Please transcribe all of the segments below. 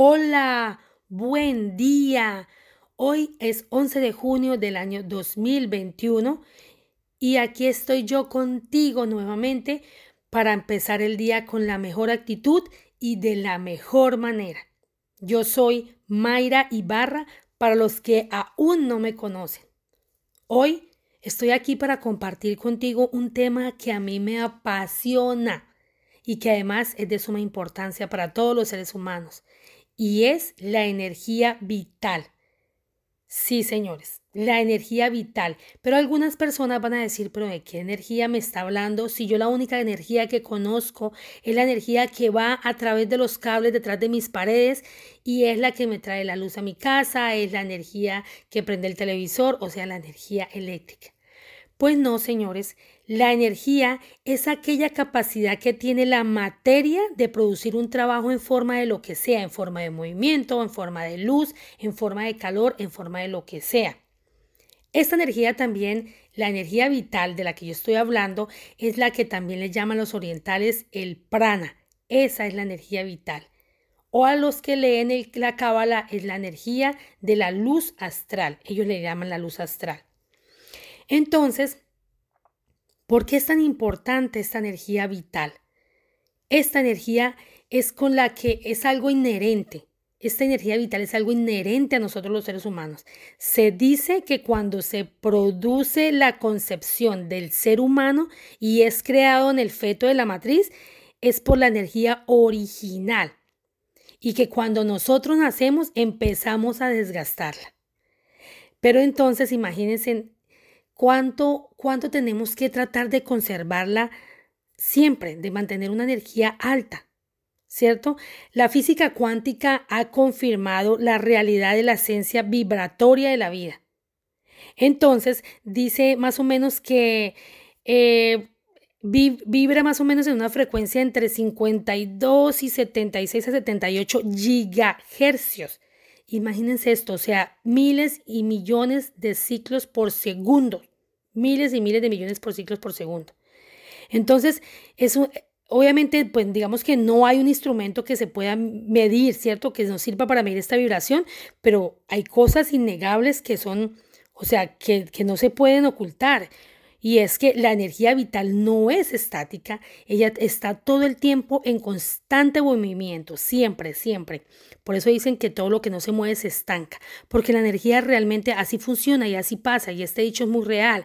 Hola, buen día. Hoy es 11 de junio del año 2021 y aquí estoy yo contigo nuevamente para empezar el día con la mejor actitud y de la mejor manera. Yo soy Mayra Ibarra para los que aún no me conocen. Hoy estoy aquí para compartir contigo un tema que a mí me apasiona y que además es de suma importancia para todos los seres humanos y es la energía vital. Sí, señores, la energía vital. Pero algunas personas van a decir, pero ¿de qué energía me está hablando? Si yo la única energía que conozco es la energía que va a través de los cables detrás de mis paredes y es la que me trae la luz a mi casa, es la energía que prende el televisor, o sea, la energía eléctrica. Pues no, señores, la energía es aquella capacidad que tiene la materia de producir un trabajo en forma de lo que sea, en forma de movimiento, en forma de luz, en forma de calor, en forma de lo que sea. Esta energía también, la energía vital de la que yo estoy hablando, es la que también le llaman los orientales el prana. Esa es la energía vital. O a los que leen la cábala es la energía de la luz astral. Ellos le llaman la luz astral. Entonces, ¿por qué es tan importante esta energía vital? Esta energía es con la que es algo inherente. Esta energía vital es algo inherente a nosotros los seres humanos. Se dice que cuando se produce la concepción del ser humano y es creado en el feto de la matriz, es por la energía original. Y que cuando nosotros nacemos empezamos a desgastarla. Pero entonces imagínense cuánto, cuánto tenemos que tratar de conservarla siempre, de mantener una energía alta. ¿Cierto? La física cuántica ha confirmado la realidad de la esencia vibratoria de la vida. Entonces, dice más o menos que eh, vibra más o menos en una frecuencia entre 52 y 76 a 78 gigahercios. Imagínense esto, o sea, miles y millones de ciclos por segundo miles y miles de millones por ciclos por segundo. Entonces, eso, obviamente, pues digamos que no hay un instrumento que se pueda medir, ¿cierto? Que nos sirva para medir esta vibración, pero hay cosas innegables que son, o sea, que no se pueden ocultar. Y es que la energía vital no es estática, ella está todo el tiempo en constante movimiento, siempre, siempre. Por eso dicen que todo lo que no se mueve se estanca, porque la energía realmente así funciona y así pasa, y este dicho es muy real.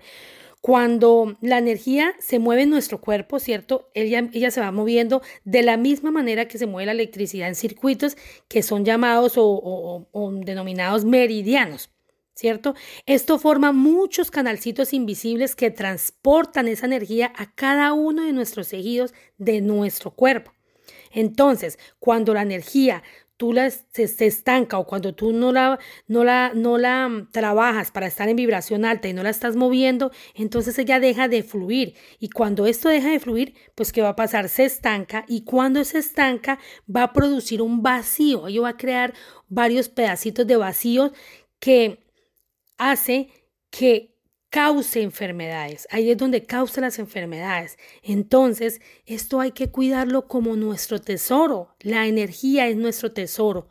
Cuando la energía se mueve en nuestro cuerpo, ¿cierto? Ella, ella, se va moviendo de la misma manera que se mueve la electricidad en circuitos que son llamados o denominados meridianos. ¿Cierto? Esto forma muchos canalcitos invisibles que transportan esa energía a cada uno de nuestros tejidos de nuestro cuerpo. Entonces, cuando la energía tú la, se, estanca o cuando tú no la, no, la, no la mm, trabajas para estar en vibración alta y no la estás moviendo, entonces ella deja de fluir. Y cuando esto deja de fluir, pues ¿qué va a pasar? Se estanca y cuando se estanca va a producir un vacío. Ello va a crear varios pedacitos de vacío que hace que cause enfermedades. Ahí es donde causa las enfermedades. Entonces, esto hay que cuidarlo como nuestro tesoro. La energía es nuestro tesoro.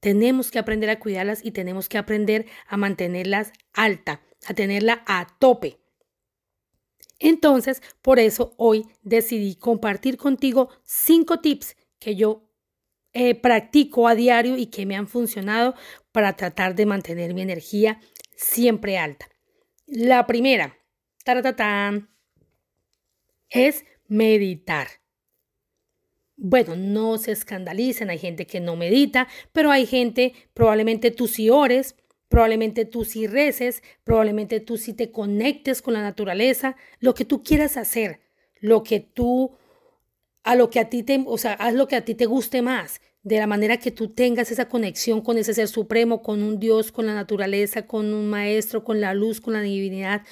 Tenemos que aprender a cuidarlas y tenemos que aprender a mantenerlas alta, a tenerla a tope. Entonces, por eso hoy decidí compartir contigo cinco tips que yo eh, practico a diario y que me han funcionado para tratar de mantener mi energía siempre alta. La primera, es meditar. Bueno, no se escandalicen, hay gente que no medita, pero hay gente, probablemente tú sí ores, probablemente tú sí reces, probablemente tú sí te conectes con la naturaleza, lo que tú quieras hacer, lo que tú, a lo que a ti te, o sea, haz lo que a ti te guste más de la manera que tú tengas esa conexión con ese ser supremo, con un Dios, con la naturaleza, con un maestro, con la luz, con la divinidad,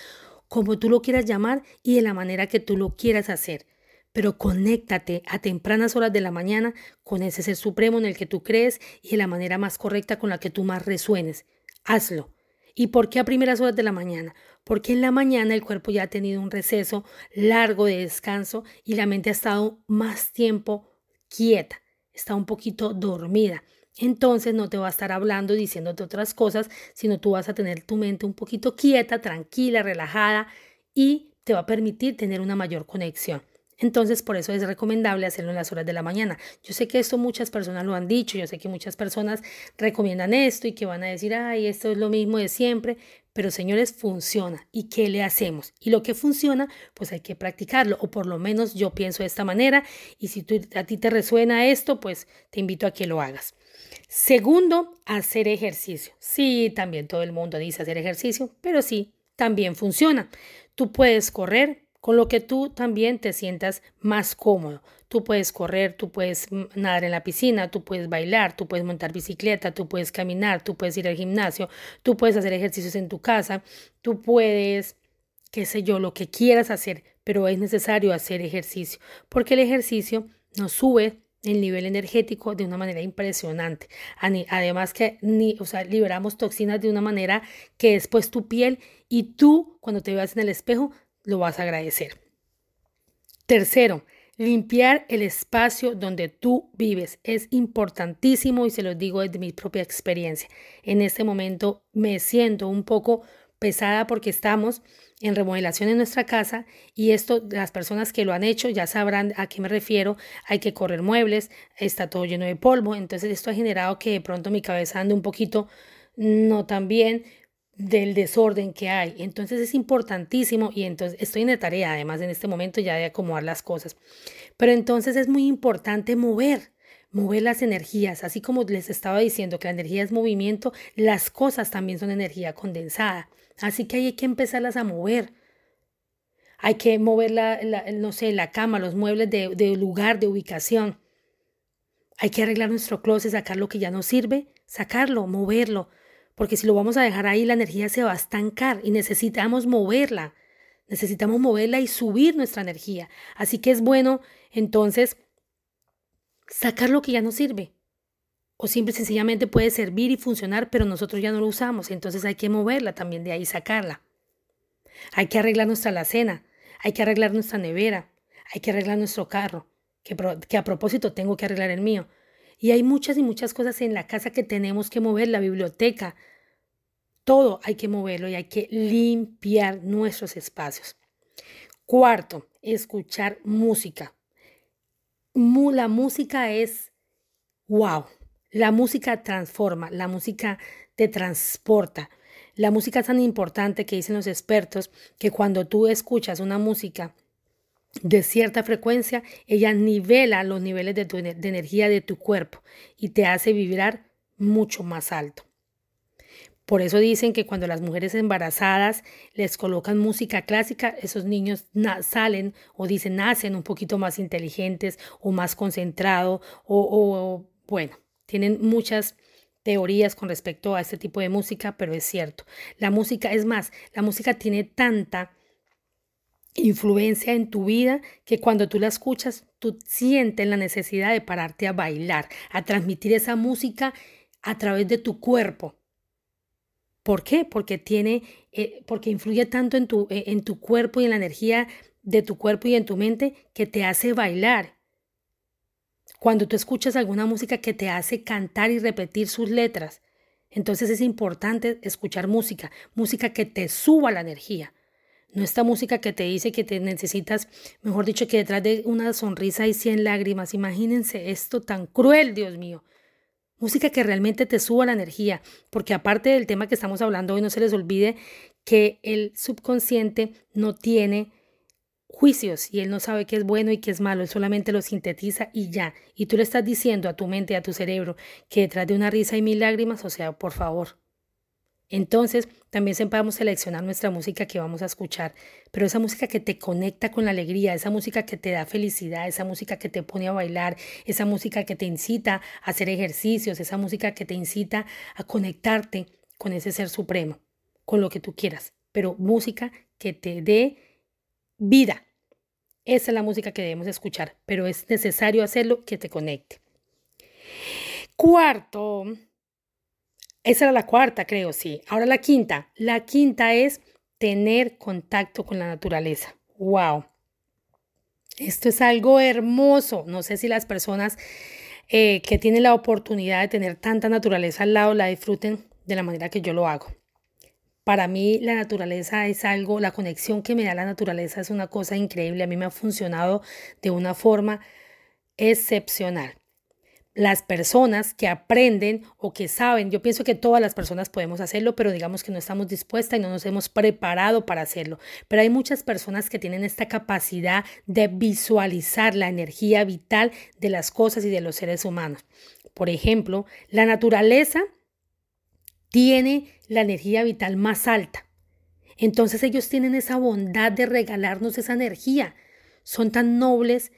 como tú lo quieras llamar y de la manera que tú lo quieras hacer. Pero conéctate a tempranas horas de la mañana con ese ser supremo en el que tú crees y de la manera más correcta con la que tú más resuenes. Hazlo. ¿Y por qué a primeras horas de la mañana? Porque en la mañana el cuerpo ya ha tenido un receso largo de descanso y la mente ha estado más tiempo quieta está un poquito dormida. entonces no te va a estar hablando, diciéndote otras cosas, sino tú vas a tener tu mente un poquito quieta, tranquila, relajada y te va a permitir tener una mayor conexión. Entonces, por eso es recomendable hacerlo en las horas de la mañana. Yo sé que esto muchas personas lo han dicho, yo sé que muchas personas recomiendan esto y que van a decir, ay, esto es lo mismo de siempre, pero señores, funciona. ¿Y qué le hacemos? Y lo que funciona, pues hay que practicarlo, o por lo menos yo pienso de esta manera, y si a ti te resuena esto, pues te invito a que lo hagas. Segundo, hacer ejercicio. Sí, también todo el mundo dice hacer ejercicio, pero sí, también funciona. Tú puedes correr, con lo que tú también te sientas más cómodo. Tú puedes correr, tú puedes nadar en la piscina, tú puedes bailar, tú puedes montar bicicleta, tú puedes caminar, tú puedes ir al gimnasio, tú puedes hacer ejercicios en tu casa, tú puedes, qué sé yo, lo que quieras hacer, pero es necesario hacer ejercicio, porque el ejercicio nos sube el nivel energético de una manera impresionante. Además que ni, o sea, liberamos toxinas de una manera que después tu piel y tú cuando te veas en el espejo lo vas a agradecer. Tercero, limpiar el espacio donde tú vives es importantísimo y se lo digo desde mi propia experiencia. En este momento me siento un poco pesada porque estamos en remodelación en nuestra casa y esto las personas que lo han hecho ya sabrán a qué me refiero. Hay que correr muebles, está todo lleno de polvo, entonces esto ha generado que de pronto mi cabeza ande un poquito no tan bien, del desorden que hay. Entonces es importantísimo y entonces estoy en la tarea además en este momento ya de acomodar las cosas. Pero entonces es muy importante mover, mover las energías, así como les estaba diciendo que la energía es movimiento, las cosas también son energía condensada. Así que hay que empezarlas a mover. Hay que mover la, no sé, la cama, los muebles de, de lugar, de ubicación. Hay que arreglar nuestro closet, sacar lo que ya no sirve, sacarlo, moverlo, porque si lo vamos a dejar ahí, la energía se va a estancar y necesitamos moverla. Necesitamos moverla y subir nuestra energía. Así que es bueno, entonces, sacar lo que ya no sirve. O simple y sencillamente puede servir y funcionar, pero nosotros ya no lo usamos. Entonces hay que moverla también de ahí, sacarla. Hay que arreglar nuestra alacena. Hay que arreglar nuestra nevera. Hay que arreglar nuestro carro. Que, que a propósito tengo que arreglar el mío. Y hay muchas y muchas cosas en la casa que tenemos que mover, la biblioteca. Todo hay que moverlo y hay que limpiar nuestros espacios. Cuarto, escuchar música. La música es wow. La música transforma, la música te transporta. La música es tan importante que dicen los expertos que cuando tú escuchas una música de cierta frecuencia, ella nivela los niveles de, de energía de tu cuerpo y te hace vibrar mucho más alto. Por eso dicen que cuando las mujeres embarazadas les colocan música clásica, esos niños salen o dicen nacen un poquito más inteligentes o más concentrados o, o, bueno, tienen muchas teorías con respecto a este tipo de música, pero es cierto. La música, es más, la música tiene tanta influencia en tu vida que cuando tú la escuchas, tú sientes la necesidad de pararte a bailar, a transmitir esa música a través de tu cuerpo. ¿Por qué? Porque tiene, eh, porque influye tanto en tu, eh, en tu cuerpo y en la energía de tu cuerpo y en tu mente que te hace bailar. Cuando tú escuchas alguna música que te hace cantar y repetir sus letras, entonces es importante escuchar música, música que te suba la energía, no esta música que te dice que te necesitas, mejor dicho, que detrás de una sonrisa hay 100 lágrimas. Imagínense esto tan cruel, Dios mío. Música que realmente te suba la energía, porque aparte del tema que estamos hablando hoy, no se les olvide que el subconsciente no tiene juicios y él no sabe qué es bueno y qué es malo, él solamente lo sintetiza y ya. Y tú le estás diciendo a tu mente, a tu cerebro, que detrás de una risa hay mil lágrimas, o sea, por favor, entonces, también sepamos seleccionar nuestra música que vamos a escuchar, pero esa música que te conecta con la alegría, esa música que te da felicidad, esa música que te pone a bailar, esa música que te incita a hacer ejercicios, esa música que te incita a conectarte con ese ser supremo, con lo que tú quieras, pero música que te dé vida. Esa es la música que debemos escuchar, pero es necesario hacerlo que te conecte. Cuarto, esa era la cuarta, creo, sí. Ahora la quinta. La quinta es tener contacto con la naturaleza. ¡Wow! Esto es algo hermoso. No sé si las personas eh, que tienen la oportunidad de tener tanta naturaleza al lado, la disfruten de la manera que yo lo hago. Para mí la naturaleza es algo, la conexión que me da la naturaleza es una cosa increíble. A mí me ha funcionado de una forma excepcional las personas que aprenden o que saben, yo pienso que todas las personas podemos hacerlo, pero digamos que no estamos dispuestas y no nos hemos preparado para hacerlo. Pero hay muchas personas que tienen esta capacidad de visualizar la energía vital de las cosas y de los seres humanos. Por ejemplo, la naturaleza tiene la energía vital más alta. Entonces ellos tienen esa bondad de regalarnos esa energía. Son tan nobles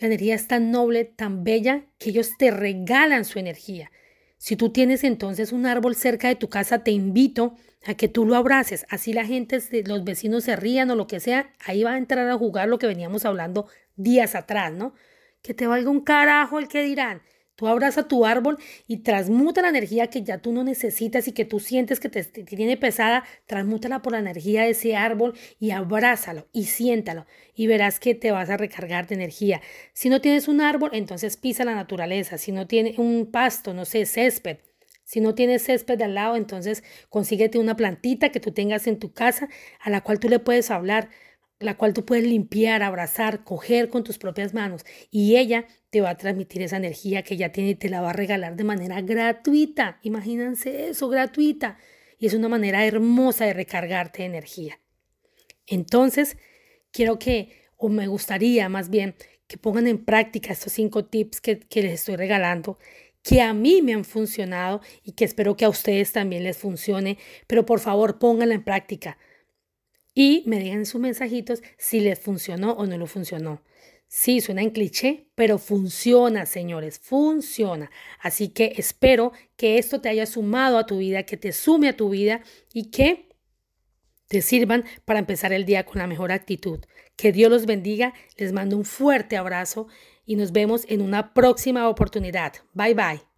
la energía es tan noble, tan bella, que ellos te regalan su energía. Si tú tienes entonces un árbol cerca de tu casa, te invito a que tú lo abraces. Así la gente, los vecinos se rían o lo que sea, ahí va a entrar a jugar lo que veníamos hablando días atrás, ¿no? Que te valga un carajo el que dirán. Tú abraza tu árbol y transmuta la energía que ya tú no necesitas y que tú sientes que te, tiene pesada, transmútala por la energía de ese árbol y abrázalo y siéntalo y verás que te vas a recargar de energía. Si no tienes un árbol, entonces pisa la naturaleza. Si no tienes un pasto, no sé, césped. Si no tienes césped de al lado, entonces consíguete una plantita que tú tengas en tu casa a la cual tú le puedes hablar la cual tú puedes limpiar, abrazar, coger con tus propias manos y ella te va a transmitir esa energía que ella tiene y te la va a regalar de manera gratuita. Imagínense eso, gratuita. Y es una manera hermosa de recargarte de energía. Entonces, quiero que, o me gustaría más bien, que pongan en práctica estos cinco tips que, que les estoy regalando que a mí me han funcionado y que espero que a ustedes también les funcione, pero por favor pónganla en práctica y me digan sus mensajitos si les funcionó o no lo funcionó. Sí, suena en cliché, pero funciona, señores, funciona. Así que espero que esto te haya sumado a tu vida, que te sume a tu vida y que te sirvan para empezar el día con la mejor actitud. Que Dios los bendiga, les mando un fuerte abrazo y nos vemos en una próxima oportunidad. Bye bye.